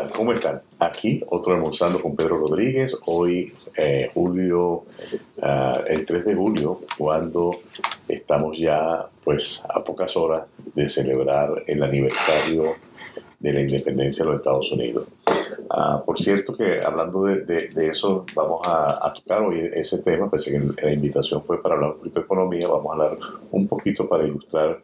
tal? ¿Cómo están? Aquí, otro almorzando con Pedro Rodríguez. Hoy, eh, julio, ah, el 3 de julio, cuando estamos ya, pues, a pocas horas de celebrar el aniversario de la independencia de los Estados Unidos. Ah, por cierto que hablando de, eso, vamos a, tocar hoy ese tema, pese que la invitación fue para hablar un poquito de economía, vamos a hablar un poquito para ilustrar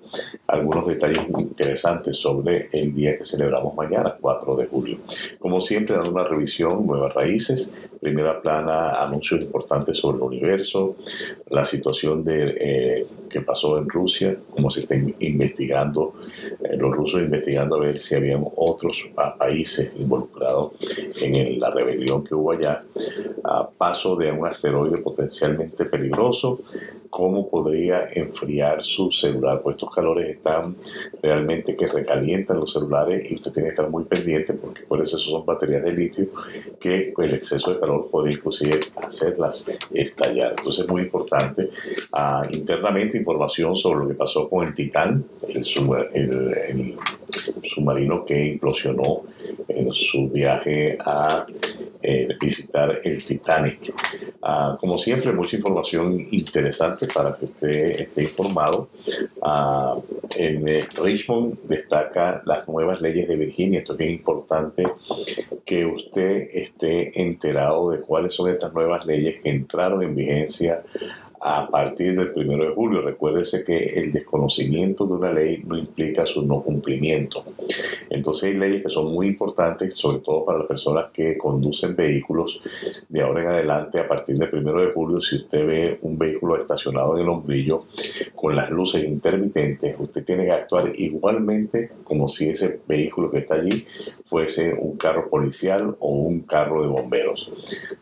algunos detalles interesantes sobre el día que celebramos mañana, 4 de julio. Como siempre, dando una revisión, nuevas raíces, primera plana, anuncios importantes sobre el universo, la situación de, eh, que pasó en Rusia, cómo se está investigando, eh, los rusos investigando a ver si habían otros países involucrados en la rebelión que hubo allá, a paso de un asteroide potencialmente peligroso, cómo podría enfriar su celular, pues estos calores están realmente que recalientan los celulares y usted tiene que estar muy pendiente porque por eso son baterías de litio que el exceso de calor puede inclusive hacerlas estallar. Entonces es muy importante uh, internamente información sobre lo que pasó con el Titán, el, el submarino que implosionó en su viaje a eh, visitar el Titanic. Ah, como siempre, mucha información interesante para que usted esté informado. Ah, en eh, Richmond destaca las nuevas leyes de Virginia. Esto es bien importante que usted esté enterado de cuáles son estas nuevas leyes que entraron en vigencia a partir del primero de julio. Recuérdese que el desconocimiento de una ley no implica su no cumplimiento. Entonces hay leyes que son muy importantes, sobre todo para las personas que conducen vehículos de ahora en adelante, a partir del primero de julio, si usted ve un vehículo estacionado en el hombrillo con las luces intermitentes, usted tiene que actuar igualmente como si ese vehículo que está allí fuese un carro policial o un carro de bomberos.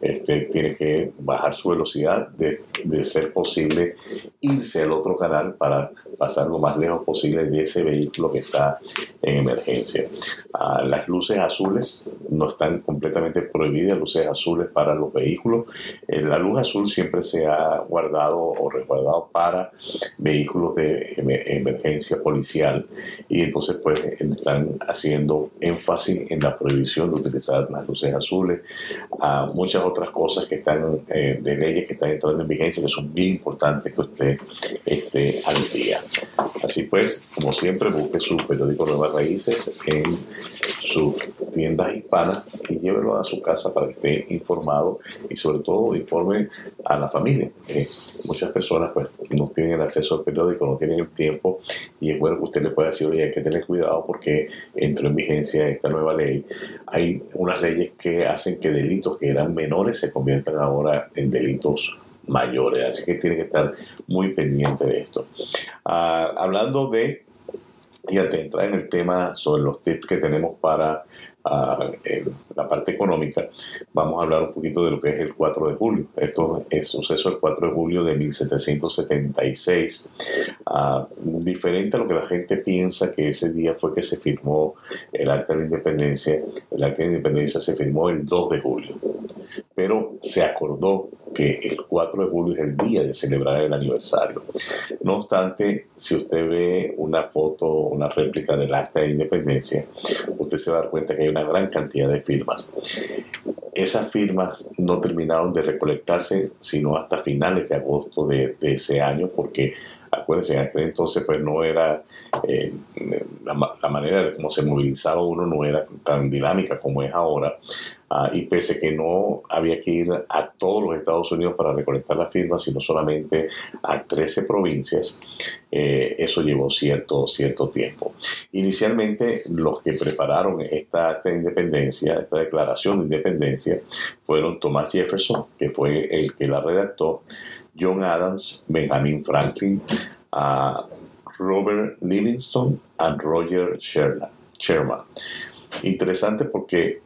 Este tiene que bajar su velocidad de, de ser posible irse al otro canal para pasar lo más lejos posible de ese vehículo que está en emergencia. Ah, las luces azules no están completamente prohibidas, luces azules para los vehículos. Eh, la luz azul siempre se ha guardado o resguardado para vehículos de emergencia policial y entonces pues están haciendo énfasis en la prohibición de utilizar las luces azules. a muchas otras cosas que están eh, de leyes que están entrando en vigencia que son bien importante que usted esté al día. Así pues, como siempre, busque su periódico Nuevas Raíces en sus tiendas hispanas y llévelo a su casa para que esté informado y sobre todo informe a la familia. muchas personas pues no tienen acceso al periódico, no tienen el tiempo y es bueno que usted le pueda decir, oye, hay que tener cuidado porque entró en vigencia esta nueva ley. Hay unas leyes que hacen que delitos que eran menores se conviertan ahora en delitos mayores, así que tiene que estar muy pendiente de esto. Ah, hablando de, y antes de entrar en el tema sobre los tips que tenemos para ah, la parte económica, vamos a hablar un poquito de lo que es el 4 de julio. Esto es suceso del 4 de julio de 1776. Ah, diferente a lo que la gente piensa que ese día fue que se firmó el Acta de Independencia. El Acta de Independencia se firmó el 2 de julio, pero se acordó que el 4 de julio es el día de celebrar el aniversario. No obstante, si usted ve una foto, una réplica del acta de independencia, usted se va a dar cuenta que hay una gran cantidad de firmas. Esas firmas no terminaron de recolectarse sino hasta finales de agosto de, ese año, porque acuérdense, en aquel entonces pues no era, eh, la, manera de cómo se movilizaba uno no era tan dinámica como es ahora. Ah, y pese que no había que ir a todos los Estados Unidos para recolectar las firmas, sino solamente a 13 provincias, eh, eso llevó cierto, cierto tiempo. Inicialmente, los que prepararon esta, esta independencia, esta declaración de independencia, fueron Thomas Jefferson, que fue el que la redactó, John Adams, Benjamin Franklin, uh, Robert Livingston y Roger Sherman. Interesante porque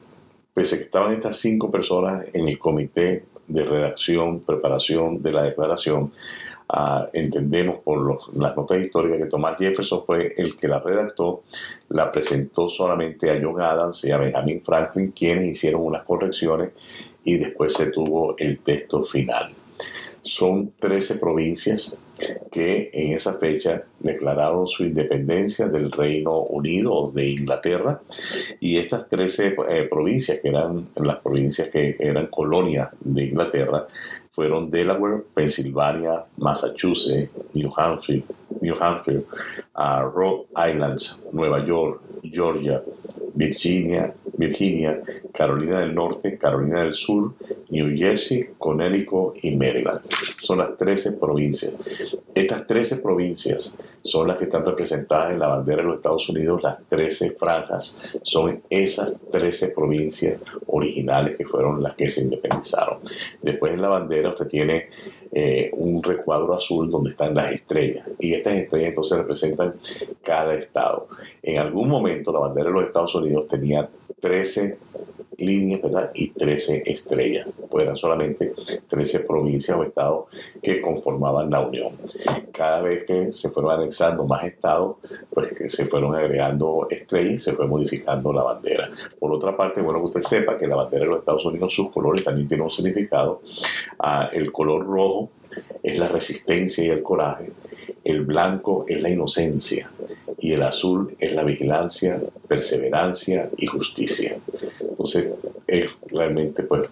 pese a que estaban estas cinco personas en el comité de redacción, preparación de la declaración, ah, entendemos por las notas históricas que Thomas Jefferson fue el que la redactó, la presentó solamente a John Adams y a Benjamin Franklin, quienes hicieron unas correcciones y después se tuvo el texto final. Son 13 provincias que en esa fecha declararon su independencia del Reino Unido de Inglaterra. Y estas 13 eh, provincias que eran las provincias que eran colonia de Inglaterra fueron Delaware, Pensilvania, Massachusetts, New Hampshire, New Hampshire, uh, Rhode Island, Nueva York, Georgia, Virginia, Virginia, Carolina del Norte, Carolina del Sur, New Jersey, Connecticut y Maryland. Son las 13 provincias. Estas 13 provincias son las que están representadas en la bandera de los Estados Unidos, las 13 franjas son esas 13 provincias originales que fueron las que se independizaron. Después en la bandera usted tiene eh, un recuadro azul donde están las estrellas y estas estrellas entonces representan cada estado. En algún momento la bandera de los Estados Unidos tenía 13 líneas ¿verdad? y 13 estrellas. Pues eran solamente 13 provincias o estados que conformaban la Unión. Cada vez que se fueron anexando más estados, pues se fueron agregando estrellas y se fue modificando la bandera. Por otra parte, bueno que usted sepa que la bandera de los Estados Unidos, sus colores también tienen un significado. Ah, el color rojo es la resistencia y el coraje. El blanco es la inocencia y el azul es la vigilancia, perseverancia y justicia. Entonces, es realmente pues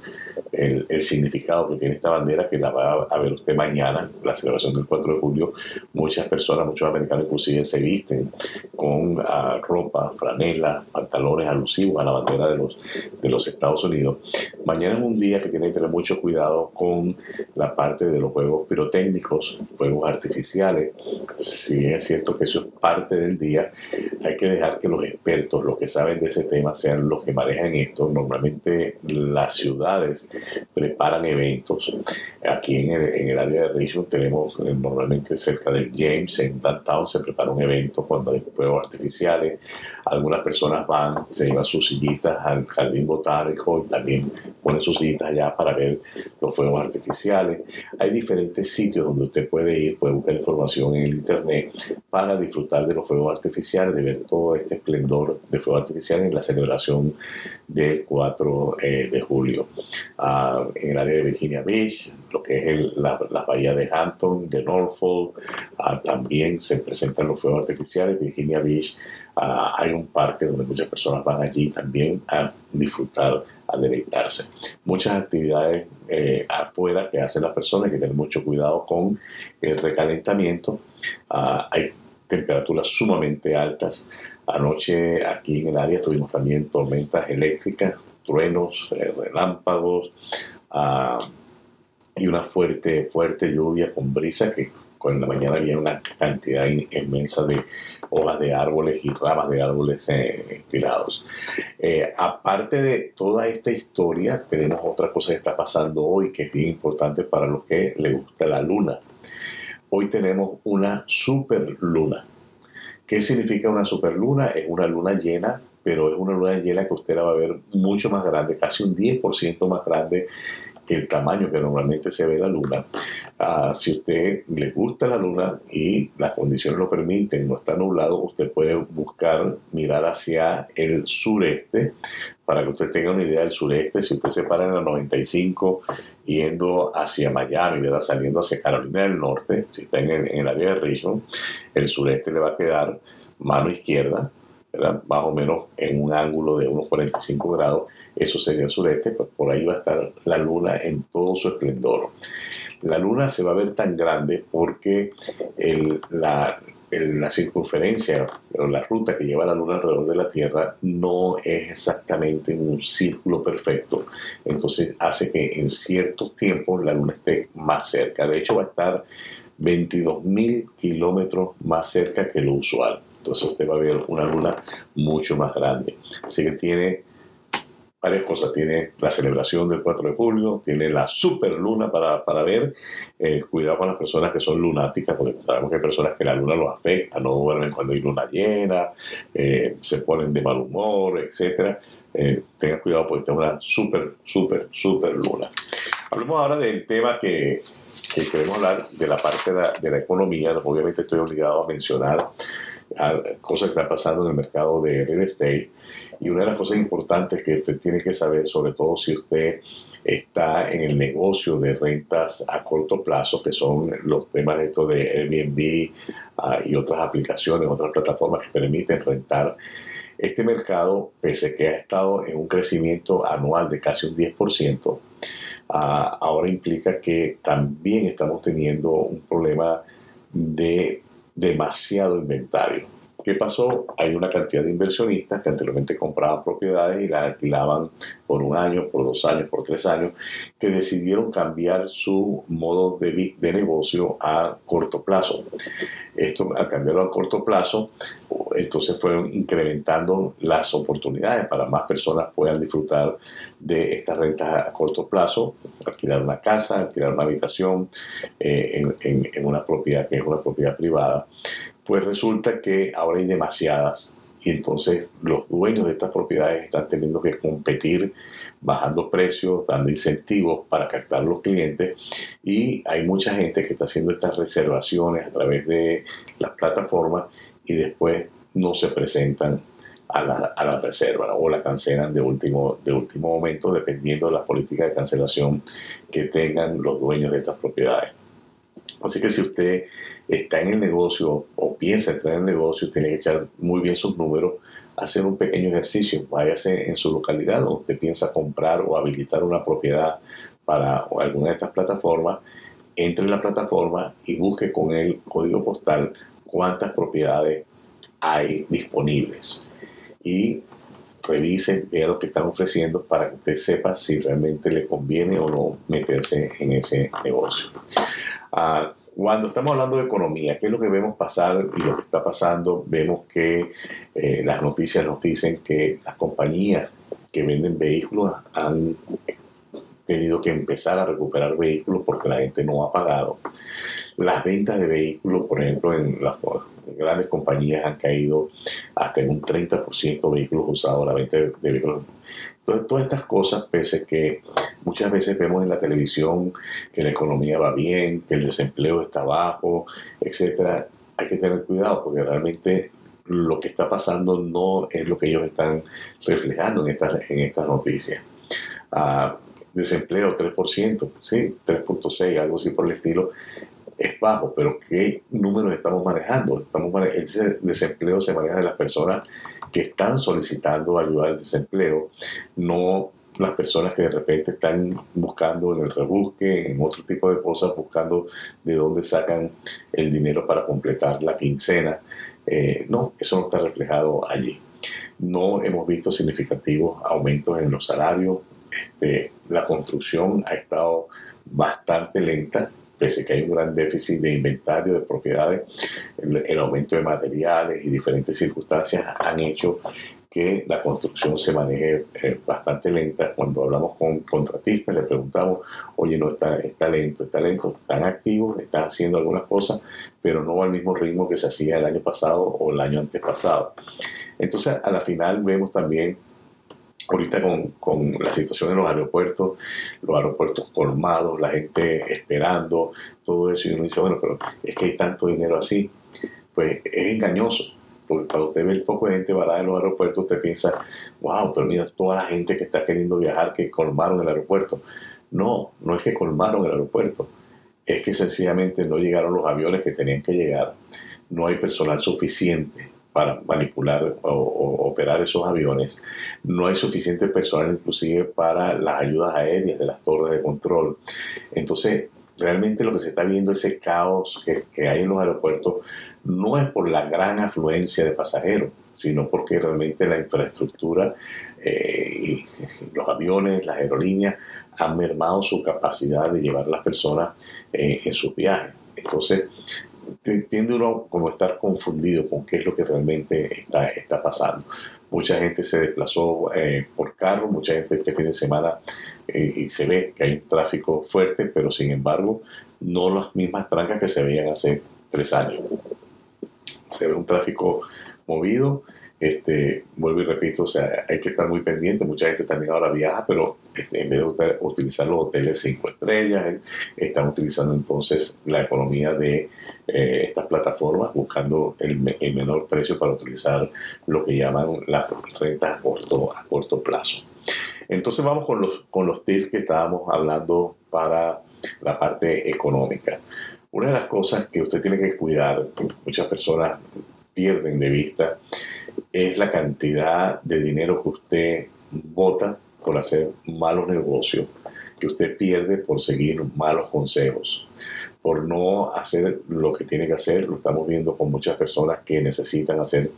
el, significado que tiene esta bandera, que la va a ver usted mañana, la celebración del 4 de julio. Muchas personas, muchos americanos inclusive se visten con ah, ropa, franela, pantalones alusivos a la bandera de los, de los Estados Unidos. Mañana es un día que tiene que tener mucho cuidado con la parte de los juegos pirotécnicos, fuegos artificiales. Si es cierto que eso es parte del día, hay que dejar que los expertos, los que saben de ese tema, sean los que manejan esto. Normalmente las ciudades preparan eventos. Aquí en el, área de Richmond tenemos eh, normalmente cerca del James, en Downtown, se prepara un evento cuando hay fuegos artificiales. Algunas personas van, se llevan sus sillitas al jardín botánico y también ponen sus sillitas allá para ver los fuegos artificiales. Hay diferentes sitios donde usted puede ir, puede buscar información en el internet para disfrutar de los fuegos artificiales, de ver todo este esplendor de fuegos artificiales en la celebración del 4 eh, de julio. Ah, en el área de Virginia Beach, lo que es el, la, bahía de Hampton, de Norfolk, ah, también se presentan los fuegos artificiales. Virginia Beach ah, hay un parque donde muchas personas van allí también a disfrutar, a deleitarse. Muchas actividades eh, afuera que hacen las personas, hay que tener mucho cuidado con el recalentamiento. hay temperaturas sumamente altas. Anoche aquí en el área tuvimos también tormentas eléctricas, truenos, eh, relámpagos ah, y una fuerte, fuerte lluvia con brisa que con la mañana había una cantidad inmensa de hojas de árboles y ramas de árboles eh, tirados. Eh, aparte de toda esta historia, tenemos otra cosa que está pasando hoy que es bien importante para los que les gusta la luna. Hoy tenemos una superluna. ¿Qué significa una superluna? Es una luna llena, pero es una luna llena que usted la va a ver mucho más grande, casi un 10% más grande que el tamaño que normalmente se ve la luna. Ah, si usted le gusta la luna y las condiciones lo permiten, no está nublado, usted puede buscar mirar hacia el sureste para que usted tenga una idea del sureste. Si usted se para en la 95 yendo hacia Miami, ¿verdad? saliendo hacia Carolina del Norte, si está en el, en el área de Richmond, el sureste le va a quedar mano izquierda, ¿verdad? más o menos en un ángulo de unos 45 grados eso sería el sureste, pues por ahí va a estar la luna en todo su esplendor. La luna se va a ver tan grande porque la, circunferencia o la ruta que lleva la luna alrededor de la Tierra no es exactamente un círculo perfecto. Entonces hace que en ciertos tiempos la luna esté más cerca. De hecho va a estar 22 mil kilómetros más cerca que lo usual. Entonces usted va a ver una luna mucho más grande. Así que tiene varias cosas. Tiene la celebración del 4 de julio, tiene la superluna para, para ver. Eh, cuidado con las personas que son lunáticas, porque sabemos que hay personas que la luna los afecta, no duermen cuando hay luna llena, eh, se ponen de mal humor, etc. Eh, tengan cuidado porque está una super, super, super luna. Hablemos ahora del tema que, que queremos hablar, de la parte de la, de la economía. Obviamente estoy obligado a mencionar cosas que están pasando en el mercado de real estate. Y una de las cosas importantes que usted tiene que saber, sobre todo si usted está en el negocio de rentas a corto plazo, que son los temas de esto de Airbnb ah, y otras aplicaciones, otras plataformas que permiten rentar. Este mercado, pese que ha estado en un crecimiento anual de casi un 10%, ah, ahora implica que también estamos teniendo un problema de demasiado inventario. ¿Qué pasó? Hay una cantidad de inversionistas que anteriormente compraban propiedades y las alquilaban por un año, por dos años, por tres años, que decidieron cambiar su modo de, de negocio a corto plazo. Esto, al cambiarlo a corto plazo, entonces fueron incrementando las oportunidades para más personas puedan disfrutar de estas rentas a corto plazo, alquilar una casa, alquilar una habitación eh, en, en una propiedad que es una propiedad privada pues resulta que ahora hay demasiadas y entonces los dueños de estas propiedades están teniendo que competir bajando precios, dando incentivos para captar los clientes y hay mucha gente que está haciendo estas reservaciones a través de las plataformas y después no se presentan a la, reserva o la cancelan de último, de último momento dependiendo de las políticas de cancelación que tengan los dueños de estas propiedades. Así que si usted está en el negocio o piensa entrar en el negocio, tiene que echar muy bien sus números, hacer un pequeño ejercicio, váyase en su localidad donde piensa comprar o habilitar una propiedad para alguna de estas plataformas, entre en la plataforma y busque con el código postal cuántas propiedades hay disponibles. Y revise, vea lo que están ofreciendo para que usted sepa si realmente le conviene o no meterse en ese negocio. Ah, cuando estamos hablando de economía, ¿qué es lo que vemos pasar y lo que está pasando? Vemos que eh, las noticias nos dicen que las compañías que venden vehículos han tenido que empezar a recuperar vehículos porque la gente no ha pagado. Las ventas de vehículos, por ejemplo, en las grandes compañías han caído hasta en un 30% vehículos usados, la venta de vehículos entonces, todas estas cosas, pese a que muchas veces vemos en la televisión que la economía va bien, que el desempleo está bajo, etcétera, hay que tener cuidado porque realmente lo que está pasando no es lo que ellos están reflejando en estas, en estas noticias. Ah, desempleo 3%, sí, 3.6, algo así por el estilo, es bajo, pero ¿qué números estamos manejando? Estamos el desempleo se maneja de las personas que están solicitando ayuda al desempleo, no las personas que de repente están buscando en el rebusque, en otro tipo de cosas, buscando de dónde sacan el dinero para completar la quincena. Eh, no, eso no está reflejado allí. No hemos visto significativos aumentos en los salarios. Este, la construcción ha estado bastante lenta pese a que hay un gran déficit de inventario de propiedades, el, aumento de materiales y diferentes circunstancias han hecho que la construcción se maneje eh, bastante lenta. Cuando hablamos con contratistas, le preguntamos, oye, no, está, está lento, está lento, están activos, están haciendo algunas cosas, pero no al mismo ritmo que se hacía el año pasado o el año antepasado. Entonces, a la final vemos también ahorita con, con, la situación en los aeropuertos, los aeropuertos colmados, la gente esperando, todo eso, y uno dice, bueno, pero es que hay tanto dinero así, pues es engañoso, porque cuando usted ve el poco de gente varada en los aeropuertos, usted piensa, wow, pero mira toda la gente que está queriendo viajar, que colmaron el aeropuerto. No, no es que colmaron el aeropuerto, es que sencillamente no llegaron los aviones que tenían que llegar, no hay personal suficiente para manipular o, operar esos aviones. No hay suficiente personal inclusive para las ayudas aéreas de las torres de control. Entonces, realmente lo que se está viendo, ese caos que, hay en los aeropuertos, no es por la gran afluencia de pasajeros, sino porque realmente la infraestructura eh, los aviones, las aerolíneas han mermado su capacidad de llevar a las personas eh, en sus viajes. Entonces, tiende uno como estar confundido con qué es lo que realmente está, está pasando. Mucha gente se desplazó eh, por carro, mucha gente este fin de semana eh, y se ve que hay un tráfico fuerte, pero sin embargo no las mismas trancas que se veían hace tres años. Se ve un tráfico movido, este, vuelvo y repito, o sea, hay que estar muy pendiente. Mucha gente también ahora viaja, pero este, en vez de utilizar los hoteles cinco estrellas, eh, están utilizando entonces la economía de eh, estas plataformas, buscando el, menor precio para utilizar lo que llaman las rentas a corto, a corto plazo. Entonces vamos con los, con los tips que estábamos hablando para la parte económica. Una de las cosas que usted tiene que cuidar, muchas personas pierden de vista, es la cantidad de dinero que usted vota por hacer malos negocios, que usted pierde por seguir malos consejos, por no hacer lo que tiene que hacer. Lo estamos viendo con muchas personas que necesitan hacer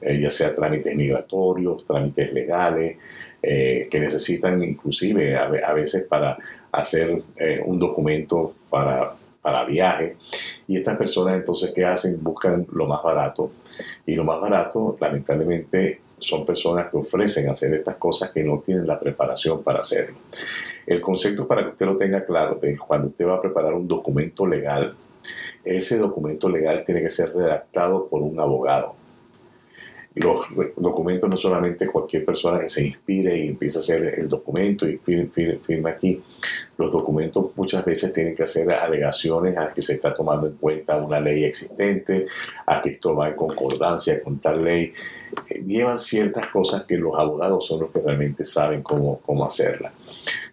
eh, ya sea trámites migratorios, trámites legales, eh, que necesitan inclusive a, veces para hacer eh, un documento para, para viaje. Y estas personas entonces, ¿qué hacen? Buscan lo más barato. Y lo más barato, lamentablemente, son personas que ofrecen hacer estas cosas que no tienen la preparación para hacerlo. El concepto para que usted lo tenga claro, de cuando usted va a preparar un documento legal, ese documento legal tiene que ser redactado por un abogado los documentos no solamente cualquier persona que se inspire y empiece a hacer el documento y firma, aquí. Los documentos muchas veces tienen que hacer alegaciones a que se está tomando en cuenta una ley existente, a que esto va en concordancia con tal ley. Eh, llevan ciertas cosas que los abogados son los que realmente saben cómo, cómo hacerlas.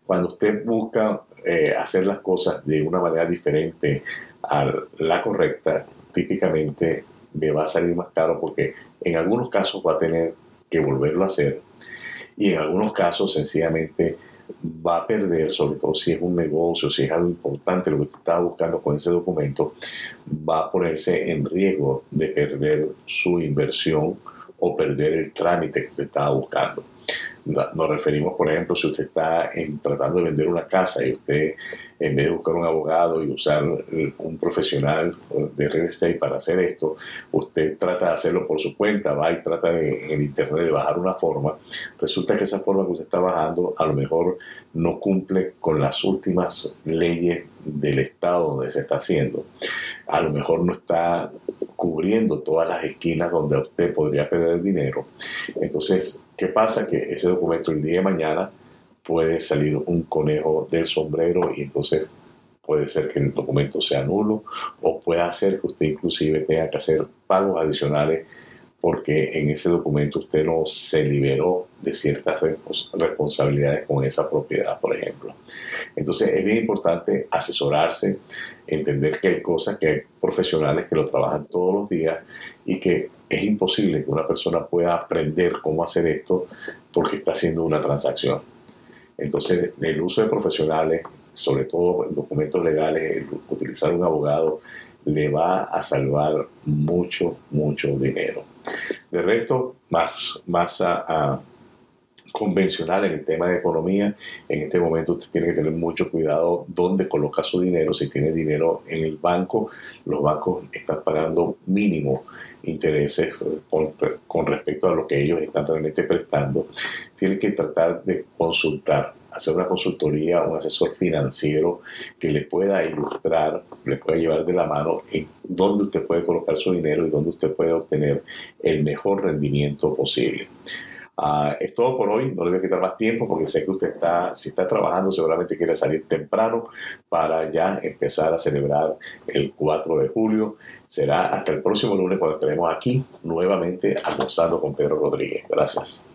Cuando usted busca eh, hacer las cosas de una manera diferente a la correcta, típicamente me va a salir más caro porque en algunos casos va a tener que volverlo a hacer y en algunos casos sencillamente va a perder, sobre todo si es un negocio, si es algo importante lo que usted estaba buscando con ese documento, va a ponerse en riesgo de perder su inversión o perder el trámite que usted estaba buscando. Nos referimos, por ejemplo, si usted está tratando de vender una casa y usted, en vez de buscar un abogado y usar un profesional de real estate para hacer esto, usted trata de hacerlo por su cuenta, va y trata en el internet de bajar una forma, resulta que esa forma que usted está bajando a lo mejor no cumple con las últimas leyes del estado donde se está haciendo. A lo mejor no está cubriendo todas las esquinas donde usted podría perder dinero. Entonces, ¿qué pasa? Que ese documento el día de mañana puede salir un conejo del sombrero y entonces puede ser que el documento sea nulo o puede hacer que usted inclusive tenga que hacer pagos adicionales porque en ese documento usted no se liberó de ciertas responsabilidades con esa propiedad, por ejemplo. Entonces es bien importante asesorarse, entender que hay cosas que hay profesionales que lo trabajan todos los días y que es imposible que una persona pueda aprender cómo hacer esto porque está haciendo una transacción. Entonces, el uso de profesionales, sobre todo en documentos legales, utilizar un abogado, le va a salvar mucho, mucho dinero. De resto, más, más a convencional en el tema de economía, en este momento usted tiene que tener mucho cuidado dónde coloca su dinero. Si tiene dinero en el banco, los bancos están pagando mínimo intereses con, con respecto a lo que ellos están realmente prestando. Tiene que tratar de consultar hacer una consultoría, un asesor financiero que le pueda ilustrar, le pueda llevar de la mano en dónde usted puede colocar su dinero y dónde usted puede obtener el mejor rendimiento posible. Ah, es todo por hoy, no le voy a quitar más tiempo porque sé que usted está, si está trabajando, seguramente quiere salir temprano para ya empezar a celebrar el 4 de julio. Será hasta el próximo lunes cuando estaremos aquí nuevamente almorzando con Pedro Rodríguez. Gracias.